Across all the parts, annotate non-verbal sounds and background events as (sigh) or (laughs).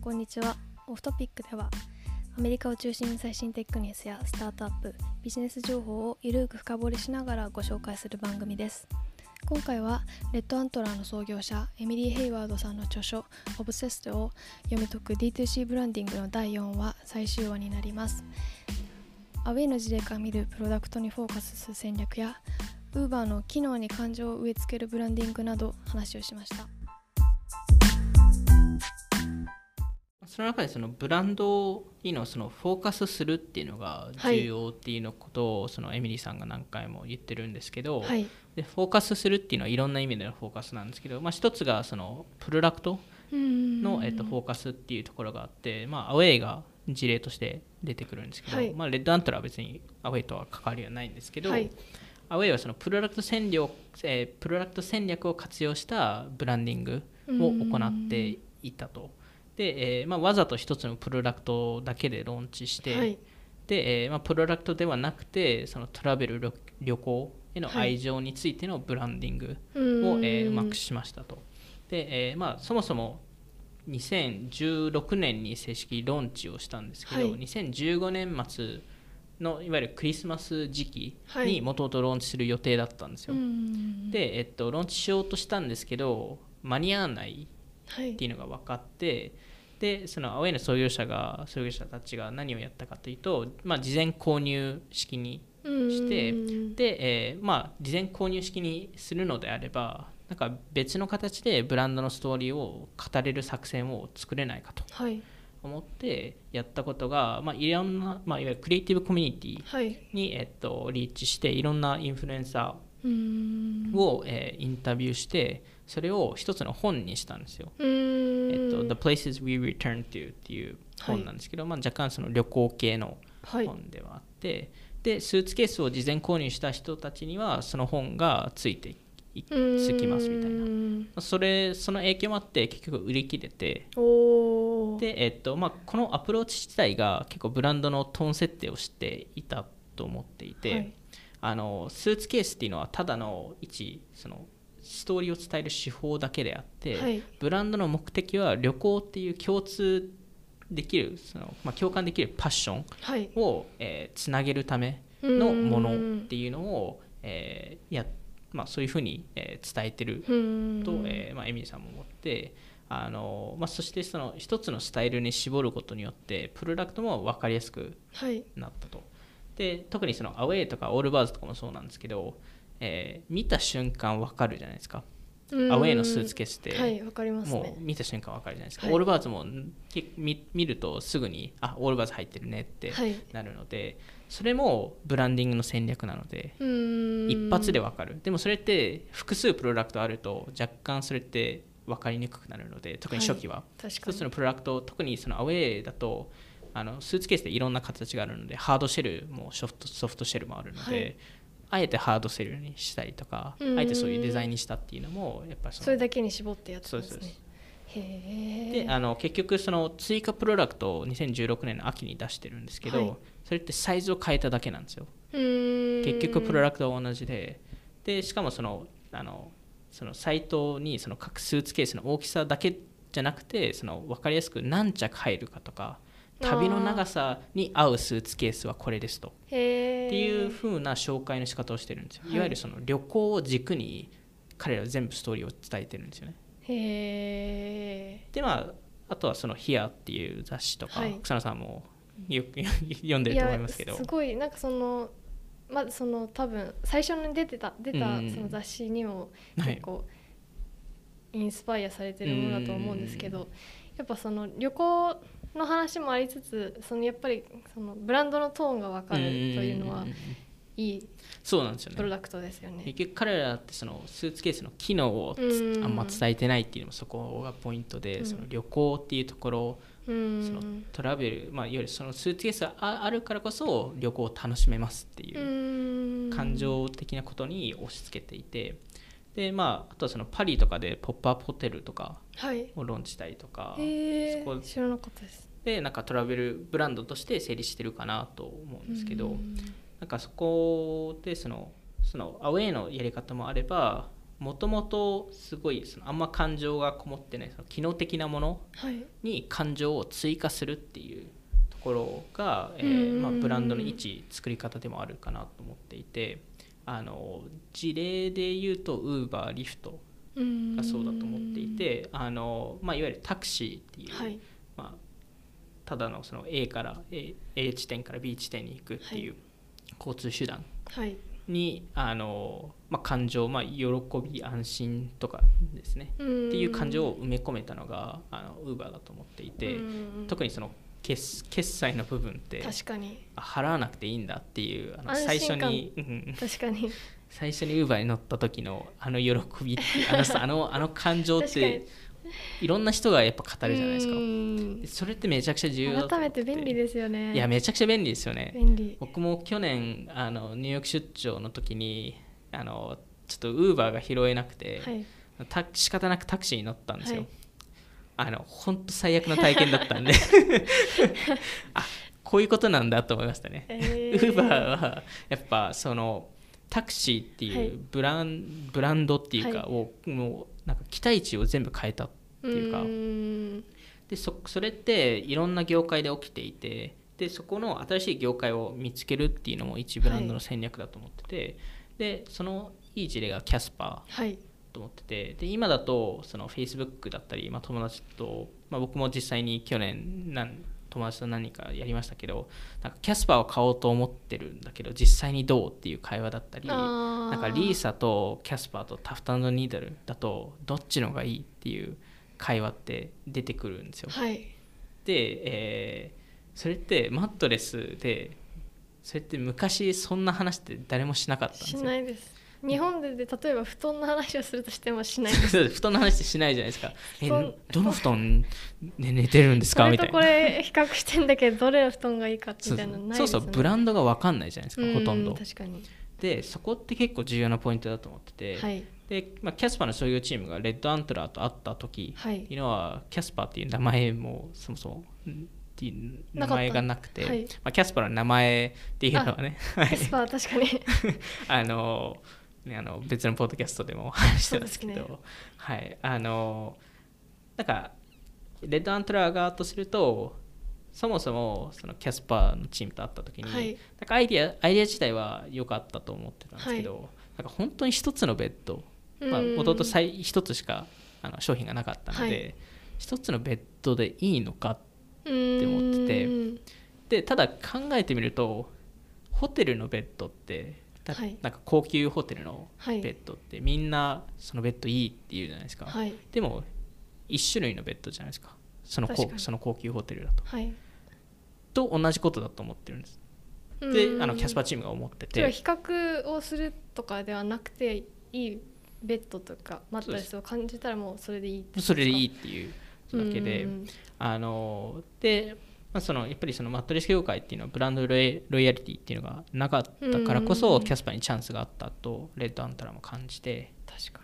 んこんにちは。オフトピックではアメリカを中心に最新テクニスやスタートアップビジネス情報をゆるく深掘りしながらご紹介する番組です。今回はレッドアントラーの創業者エミリー・ヘイワードさんの著書「オブセスト」を読み解く D2C ブランディングの第4話最終話になります。アウェイの事例から見るプロダクトにフォーカスする戦略や Uber の機能に感情を植え付けるブランディングなど話をしました。その中でそのブランドにのそのフォーカスするっていうのが重要っていうのことをそのエミリーさんが何回も言ってるんですけど、はい。でフォーカスするっていうのはいろんな意味でのフォーカスなんですけど、まあ、一つがそのプロダクトの、えっと、フォーカスっていうところがあって、まあ、アウェイが事例として出てくるんですけど、はい。まあ、レッドアントラは別にアウェイとは関わりはないんですけど、はい。アウェイはそのプロダクト戦略、えープロダクト戦略を活用したブランディングを行っていたと。で、えーまあ、わざと一つのプロダクトだけでローンチして、はい。で、えーまあ、プロダクトではなくてそのトラベル旅旅行へのはい。愛情についてのブランディングうを、んえーうまくしましたと。で、えーまあ、そもそも2016年に正式ローンチをしたんですけど、はい。2015年末のいわゆるクリスマス時期はい。にもともとローンチする予定だったんですよ。うんで、えっと、ローンチしようとしたんですけど間に合わないはいっていうのが分かってでそのアウェイの創業者が創業者たちが何をやったかというと、まあ、事前購入式にしてうん。で、えーまあ、事前購入式にするのであればなんか別の形でブランドのストーリーを語れる作戦を作れないかとはい。思ってやったことが、まあ、いろんな、まあ、いわゆるクリエイティブコミュニティはい。に、えっと、リーチしていろんなインフルエンサうん。ーを、えーインタビューしてそれを一つの本にしたんですよ。うん。えっと、The Places We Return to っていう本なんですけど、まあ、若干その旅行系のはい。本ではあって、でスーツケースを事前購入した人たちにはその本がついていつきますみたいな。なそれその影響もあって結局売り切れてで、えっとまあ、このアプローチ自体が結構ブランドのトーン設定をしていたと思っていて、はい。あのスーツケースっていうのはただの一そのストーリーを伝える手法だけであって、はい。ブランドの目的は旅行っていう共通できるその、まあ、共感できるパッションはい。を、えーつなげるためのものっていうのを、えーやまあ、そういうふうに、えー伝えてるうんと、えーまあ、エミリーさんも思ってあの、まあ、そしてその一つのスタイルに絞ることによってプロダクトも分かりやすくはい。なったと。で特にそのアウェイとかオールバーズとかもそうなんですけど、えー見た瞬間分かるじゃないですか。アウェイのスーツケースって、はいわかりますもねう見た瞬間分かるじゃないですか、はい。オールバーズもけ見見るとすぐにあオールバーズ入ってるねってはい。なるので、それもブランディングの戦略なので、うん。一発で分かる。でもそれって複数プロダクトあると若干それって分かりにくくなるので特に初期は、確かに。一つのプロダクト特にそのアウェイだとあのスーツケースでいろんな形があるのでハードシェルもソフトソフトシェルもあるので、はいあえてハードシェルにしたりとかうん。あえてそういうデザインにしたっていうのもやっぱりそのそれだけに絞ってやってますね。そうですへえであの結局その追加プロダクトを2016年の秋に出してるんですけど、はい。それってサイズを変えただけなんですよ。結結局プロダクトは同じで。でしかもそのあのそのサイトにその各スーツケースの大きさだけじゃなくてその分かりやすく何着入るかとか旅の長さに合うスーツケースはこれですと。っていう風な紹介の仕方をしてるんですよ、はい。い、わゆるその旅行を軸に彼らは全部ストーリーを伝えてるんですよね。へえでまああとはその「Here」っていう雑誌とか、はい。草野さんもよく読んでると思いますけど。すごいなんかそのまずその多分最初に出てた出たうんその雑誌にもはい。結構インスパイアされてるものだと思うんですけどやっぱその旅行の話もありつつそのやっぱりそのブランドのトーンが分かるというのはんいいそうなんですよね。プロダクトですよね。結局彼らってそのスーツケースの機能をあんま伝えてないっていうのもそこがポイントで、うん。その旅行っていうところうん。そのトラベル、まあ、いわゆるそのスーツケースがああるからこそ旅行を楽しめますっていううん。感情的なことに押し付けていてでまああとはそのパリとかでポップアップホテルとかはい。をローンチしたりとかへそこえ知らなかったです。でなんかトラベルブランドとして成立してるかなと思うんですけど、うん。なんかそこでそのそのアウェイのやり方もあればもともとすごいそのあんま感情がこもってないその機能的なものはい。に感情を追加するっていうところが、えうん。ーまあ、ブランドの位置作り方でもあるかなと思っていてあの事例で言うと Uber、リフトうんがそうだと思っていてあの、まあ、いわゆるタクシーっていう、はい。まあ、ただのその A から A, A 地点から B 地点に行くっていう交通手段はい。にあの、まあ、感情、まあ、喜び安心とかですね。っていう感情を埋め込めたのがあの Uber だと思っていて、特にその決決済の部分って確かに。あ払わなくていいんだっていうあの安最初に、うん確かに。最初に Uber に乗った時のあの喜び (laughs) あのさあのあの感情っていろんな人がやっぱ語るじゃないですか。うん。それってめちゃくちゃ重要改めて便利ですよね。いやめちゃくちゃ便利ですよね。便利。僕も去年あのニューヨーク出張の時にあのちょっと Uber が拾えなくて、はい。た仕方なくタクシーに乗ったんですよ、はいあの本当最悪な体験だったんで。(laughs) あこういうことなんだと思いましたね、えウーバーはやっぱそのタクシーってはい。いうブラン,、ブランドっていうかはを、もうなんか期待値を全部変えたっていうか。ん。でそそれっていろんな業界で起きていてでそこの新しい業界を見つけるっていうのも一ブランドの戦略だと思ってて、でそのいい事例がキャスパー。はいと思っててで今だとその Facebook だったり、まあ、友達と、まあ、僕も実際に去年なん友達と何人かやりましたけどなんかキャスパーを買おうと思ってるんだけど実際にどうっていう会話だったりななんかリーサとキャスパーとタフトニードルだとどっちの方がいいっていう会話って出てくるんですよ。はいで、えーそれってマットレスでそれって昔そんな話って誰もしなかったんですしよ。ないです日本でで例えば布団の話をするとしてもしない。(laughs) 布団の話しないじゃないですか。えどの布団で寝てるんですか？(laughs) みたいな。れ比較してんだけどどれの布団がいいかみたいなのないそうですよね。そうブランドが分かんないじゃないですかほとんど。確かに。でそこって結構重要なポイントだと思ってて、はい。でまあ、キャスパーの創業チームがレッドアントラーと会った時はい。うのはキャスパーっていう名前もそもそもていう名前がなくてはい。まあ、キャスパーの名前っていうのはね。はいキャスパー確かに。(laughs) あのね、あの別のポッドキャストでも (laughs) 話してますけど。そうですはい。あのなんかレッドアントラー側とするとそもそもそのキャスパーのチームと会った時に、はい。なんかアイディアアイディア自体は良かったと思ってたんですけど、なんか本当に一つのベッドもともと一つしかあの商品がなかったので、はい。一つのベッドでいいのかって思ってて。でただ考えてみるとホテルのベッドってだはい。なんか高級ホテルのはい。ベッドってみんなそのベッドいいって言うじゃないですか、はい。でも一種類のベッドじゃないですか。その高その高級ホテルだと。はい。と同じことだと思ってるんです。であのキャスパーチームが思ってて。比較をするとかではなくていいベッドとかマットレスを感じたらもうそれでいいそれでいいっていうだけで。うん。あので、まあ、そのやっぱりそのマットレス業界っていうのはブランドロイロイヤリティっていうのがなかったからこうん。そキャスパーにチャンスがあったとレッドアントラも感じて確か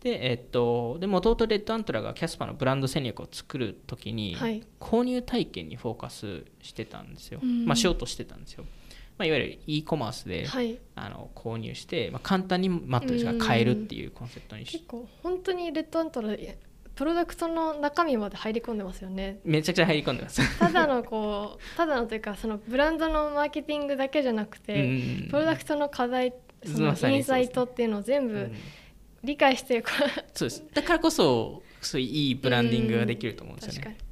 でえっとでもともとレッドアントラがキャスパーのブランド戦略を作る時に、はい。購入体験にフォーカスしてたんですよ、うん。まあしようとしてたんですよ、まあ、いわゆる e コマースで、にはい。あの購入して、まあ、簡単にマットレスが買えるっていうコンセプトにし結構本当にレッドアントラプロダクトの中身まで入り込んでますよね。めちゃくちゃ入り込んでます。ただのこうただのというかそのブランドのマーケティングだけじゃなくうんて、うんうん。プロダクトの課題そのインサイトっていうのを全部うん。理解してこそうです。だからこそそういういいブランディングができると思うんうですよ確かね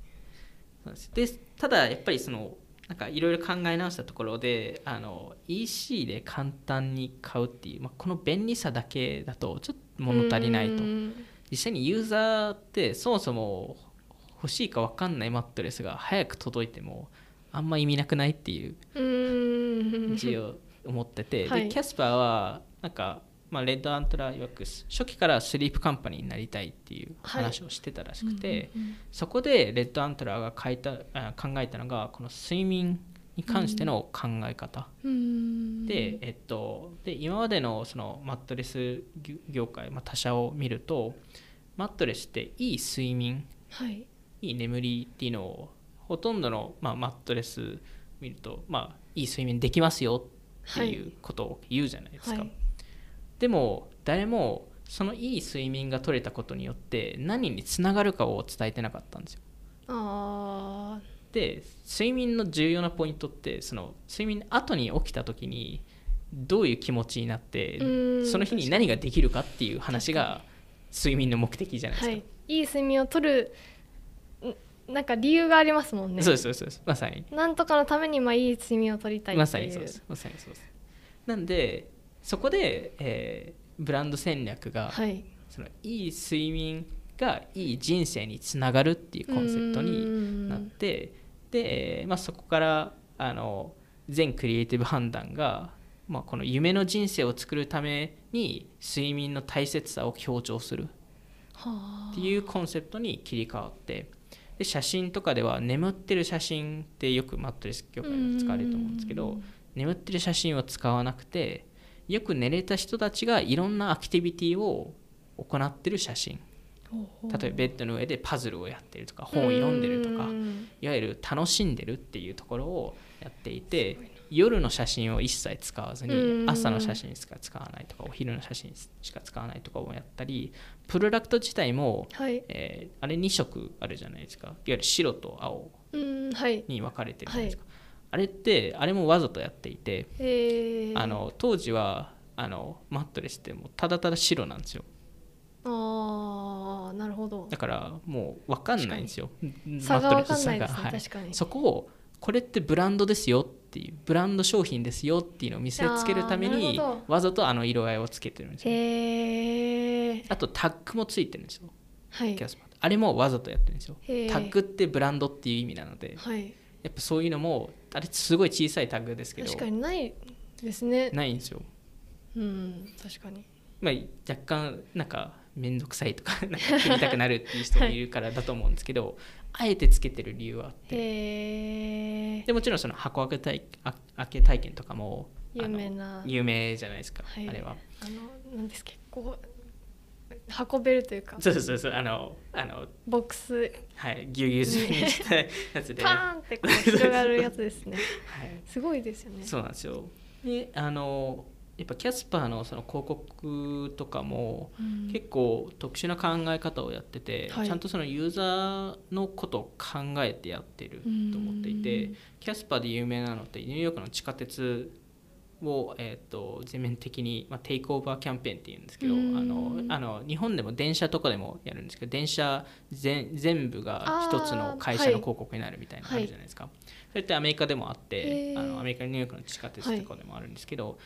うです。でただやっぱりそのなんかいろいろ考え直したところであの EC で簡単に買うっていう、まあ、この便利さだけだとちょっと物足りないと。うん実際にユーザーってそもそも欲しいか分かんないマットレスが早く届いてもあんま意味なくないっていううん。字を思ってて、はい。でキャスパーはなんか、まあ、レッドアントラ曰く初期からスリープカンパニーになりたいっていう話をしてたらしくて、うんうんそこでレッドアントラが書いたあ考えたのがこの睡眠に関しての考え方、うん。で,、えっと、で今までのそのマットレス業界、まあ、他社を見るとマットレスっていい睡眠はい。いい眠りっていうのをほとんどの、まあ、マットレス見ると、まあ、いい睡眠できますよっていうことを言うじゃないですか、はい。でも誰もそのいい睡眠が取れたことによって何につながるかを伝えてなかったんですよ。あで睡眠の重要なポイントってその睡眠の後に起きた時にどういう気持ちになってうん。その日に何ができるかっていう話が睡眠の目的じゃないですか、ーはい。いい睡眠をとるんなんか理由がありますもんね。そうですそうですまさに。なんとかのためにまあいい睡眠をとりたいっていう。まさにそうです。まさにそうです。なんでそこで、えーブランド戦略が、はい。そのいい睡眠がいい人生につながるっていうコンセプトになってで、えーまあ、そこからあの全クリエイティブ判断が、まあ、この夢の人生を作るために睡眠の大切さを強調するはっていうコンセプトに切り替わってで写真とかでは眠ってる写真ってよくマットレス業界でも使われると思うんですけど眠ってる写真を使わなくてよく寝れた人たちがいろんなアクティビティを行ってる写真例えばベッドの上でパズルをやってるとか本を読んでるとかうん。いわゆる楽しんでるっていうところをやっていて夜の写真を一切使わずにうん。朝の写真しか使わないとかお昼の写真しか使わないとかをやったりプロダクト自体も、はい。えーあれ2色あるじゃないですか。いわゆる白と青に分かれてるじゃないですか、あれってあれもわざとやっていてえー、あの当時はあのマットレスってもうただただ白なんですよ。あーなるほど。だからもう分かんないんですよ。差が。分かんないマですね、はい。確かに。そこをこれってブランドですよっていうブランド商品ですよっていうのを見せつけるためにわざとあの色合いをつけてるんですよ。へえあとタッグもついてるんですよ。はい。あれもわざとやってるんですよ。タッグってブランドっていう意味なのではい。やっぱそういうのもあれすごい小さいタッグですけど確かにないですね。ないんですよ。うん確かに。まあ、若干なんか面倒くさいとか (laughs) なんか切りたくなるっていう人もいるからだと思うんですけど、あえてつけてる理由はあって。でもちろんその箱開け体あ開け体験とかも有名な。有名じゃないですか、はい。あれは。あのなんです結構運べるというか。そうそうそうあのあのボックス。はいぎゅうぎゅう詰めにしたやつで、はパーンってこう広がるやつですね。(laughs) い、すごいですよね。そうなんですよ。であのやっぱキャスパーのその広告とかもうん。結構特殊な考え方をやってて、はい。ちゃんとそのユーザーのことを考えてやってると思っていてうん。キャスパーで有名なのってニューヨークの地下鉄を、えー、と全面的に、まあ、テイクオーバーキャンペーンっていうんですけどあうん。のあの日本でも電車とかでもやるんですけど電車全全部が一つの会社の広告になるみたいなのあるじゃないですか、それってアメリカでもあってあのアメリカのニューヨークの地下鉄とかでもあるんですけど、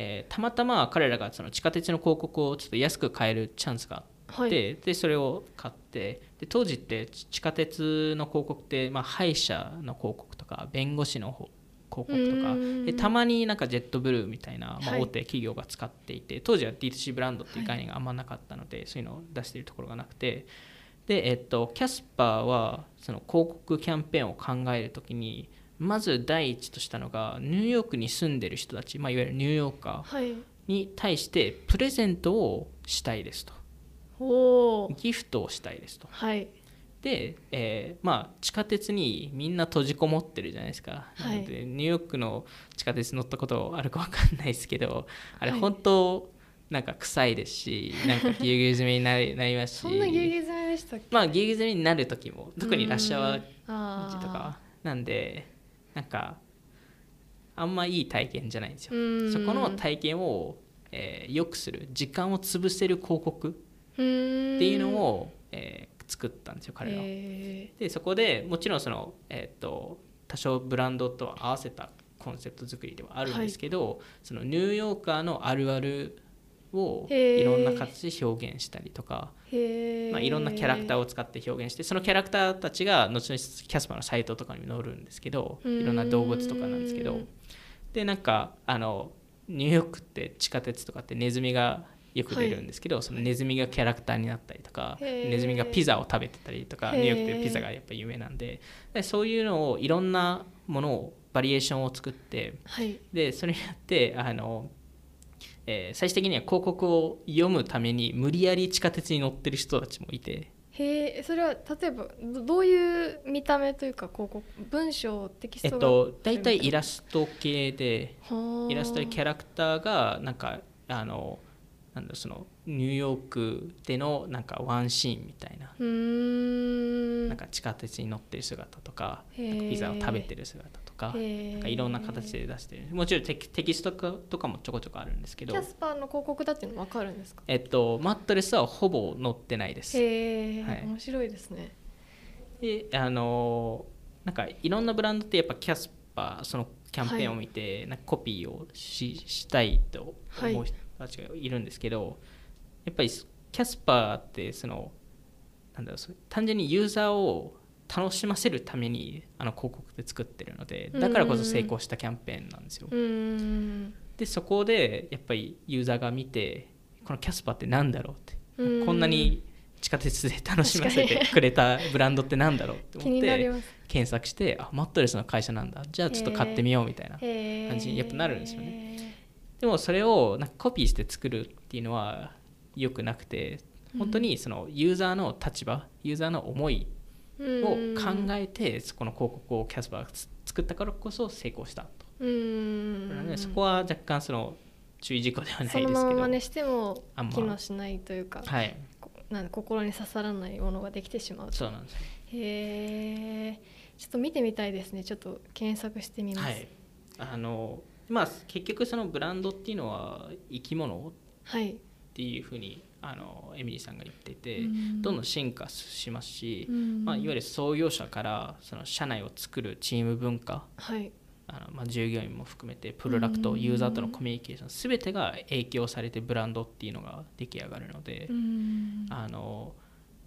えーたまたま彼らがその地下鉄の広告をちょっと安く買えるチャンスがあって、はい。でそれを買ってで当時って地下鉄の広告って、まあ、歯医者の広告とか弁護士の方広告とかうん。でたまになんかジェットブルーみたいな、まあ、はい。大手企業が使っていて、当時は D2C ブランドっていう概念があんまなかったので、そういうのを出しているところがなくてで、えっと、キャスパーはその広告キャンペーンを考えるときにまず第一としたのがニューヨークに住んでる人たち、まあ、いわゆるニューヨーカーはい。に対してプレゼントをしたいですと。おおギフトをしたいですと。はい。で、えーまあ、地下鉄にみんな閉じこもってるじゃないですか、はい。なのでニューヨークの地下鉄乗ったことあるか分かんないですけどあれはい。本当なんか臭いですしなんかぎゅうぎゅう詰めになりなりますし。そんなギュウギュウ詰めでしたっけ？まあぎゅうぎゅう詰めになる時も特にラッシュアワーあ時とかなんでなんかあんまいい体験じゃないんですよ。うん。そこの体験を、えー良くする時間を潰せる広告っっていうのを、えー作ったんですよ彼は。へでそこでもちろんその、えー、と多少ブランドと合わせたコンセプト作りではあるんですけど、そのニューヨーカーのあるあるをいろんな形で表現したりとか、まあ、いろんなキャラクターをを使って表現してそのキャラクターたちが後々キャスパーのサイトとかにも載るんですけどいろんな動物とかなんですけど。うんでなんかあのニューヨークって地下鉄とかってネズミがよく出るんですけど、そのネズミがキャラクターになったりとかネズミがピザを食べてたりとかニューヨークってピザがやっぱ有名なんででそういうのをいろんなものをバリエーションを作ってはい。でそれによってあの、えー最終的には広告を読むために無理やり地下鉄に乗ってる人たちもいて。へえそれは例えばどどういう見た目というか広告文章テキストがえっと大体イラスト系でイイラストでキャラクターがなんかあのなんだそのニューヨークでのなんかワンシーンみたいな。なんか地下鉄に乗ってる姿とかピザを食べてる姿とかへー。なんかいろんな形で出してる。もちろんテキテキストとかもちょこちょこあるんですけど。キャスパーの広告だっていうの分かるんですか？えっとマットレスはほぼ載ってないです。へえ、はい。面白いですね。であのなんかいろんなブランドってやっぱキャスパーそのキャンペーンを見て、なんかコピーをししたいと思う人たちがいるんですけど、やっぱりキャスパーってそのなんだろうそ単純にユーザーを楽しませるためにあの広告で作ってるのでだからこそ成功したキャンペーンなんですよ。でそこでやっぱりユーザーが見てこのキャスパーってなんだろうって。うん。こんなに地下鉄で楽しませてくれたブランドってなんだろうって気思って検索してあマットレスの会社なんだ。じゃあちょっと買ってみようみたいな感じにやっぱなるんですよね。でもそれをなんかコピーして作るっていうのは良くなくて本当にそのユーザーの立場ユーザーの思いを考えてそこの広告をキャスパーが作ったからこそ成功したと。うーなのでそこは若干その注意事項ではないですけど。そのまま真似しても機能しないというか、はい。こなんで心に刺さらないものができてしまうと。そうなんですよ。へえちょっと見てみたいですね。ちょっと検索してみます。はい。あのまあ結局そのブランドっていうのは生き物はい、っていうふうにあのエミリーさんが言っていて、うん。どんどん進化しますし、うん。まあ、いわゆる創業者からその社内を作るチーム文化はい。あの、まあ、従業員も含めてプロダクト、うん。ユーザーとのコミュニケーション全てが影響されてブランドっていうのが出来上がるので、うん。あの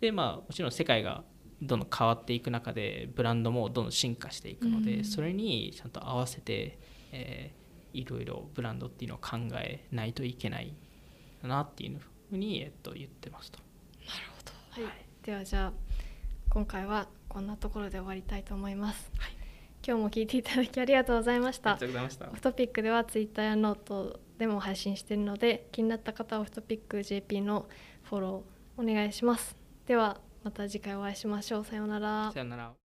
でまあもちろん世界がどんどん変わっていく中でブランドもどんどん進化していくので、うん。それにちゃんと合わせて、えーいろいろブランドっていうのを考えないといけないなっていうふうに、えっと、言ってますと。なるほど、はい。ではじゃあ今回はこんなところで終わりたいと思います、今日も聞いていただきありがとうございました。ありがとうございました。オフトピックではツイッターやノートでも配信しているので気になった方はオフトピック JP のフォローお願いします。ではまた次回お会いしましょう。さようなら。さよなら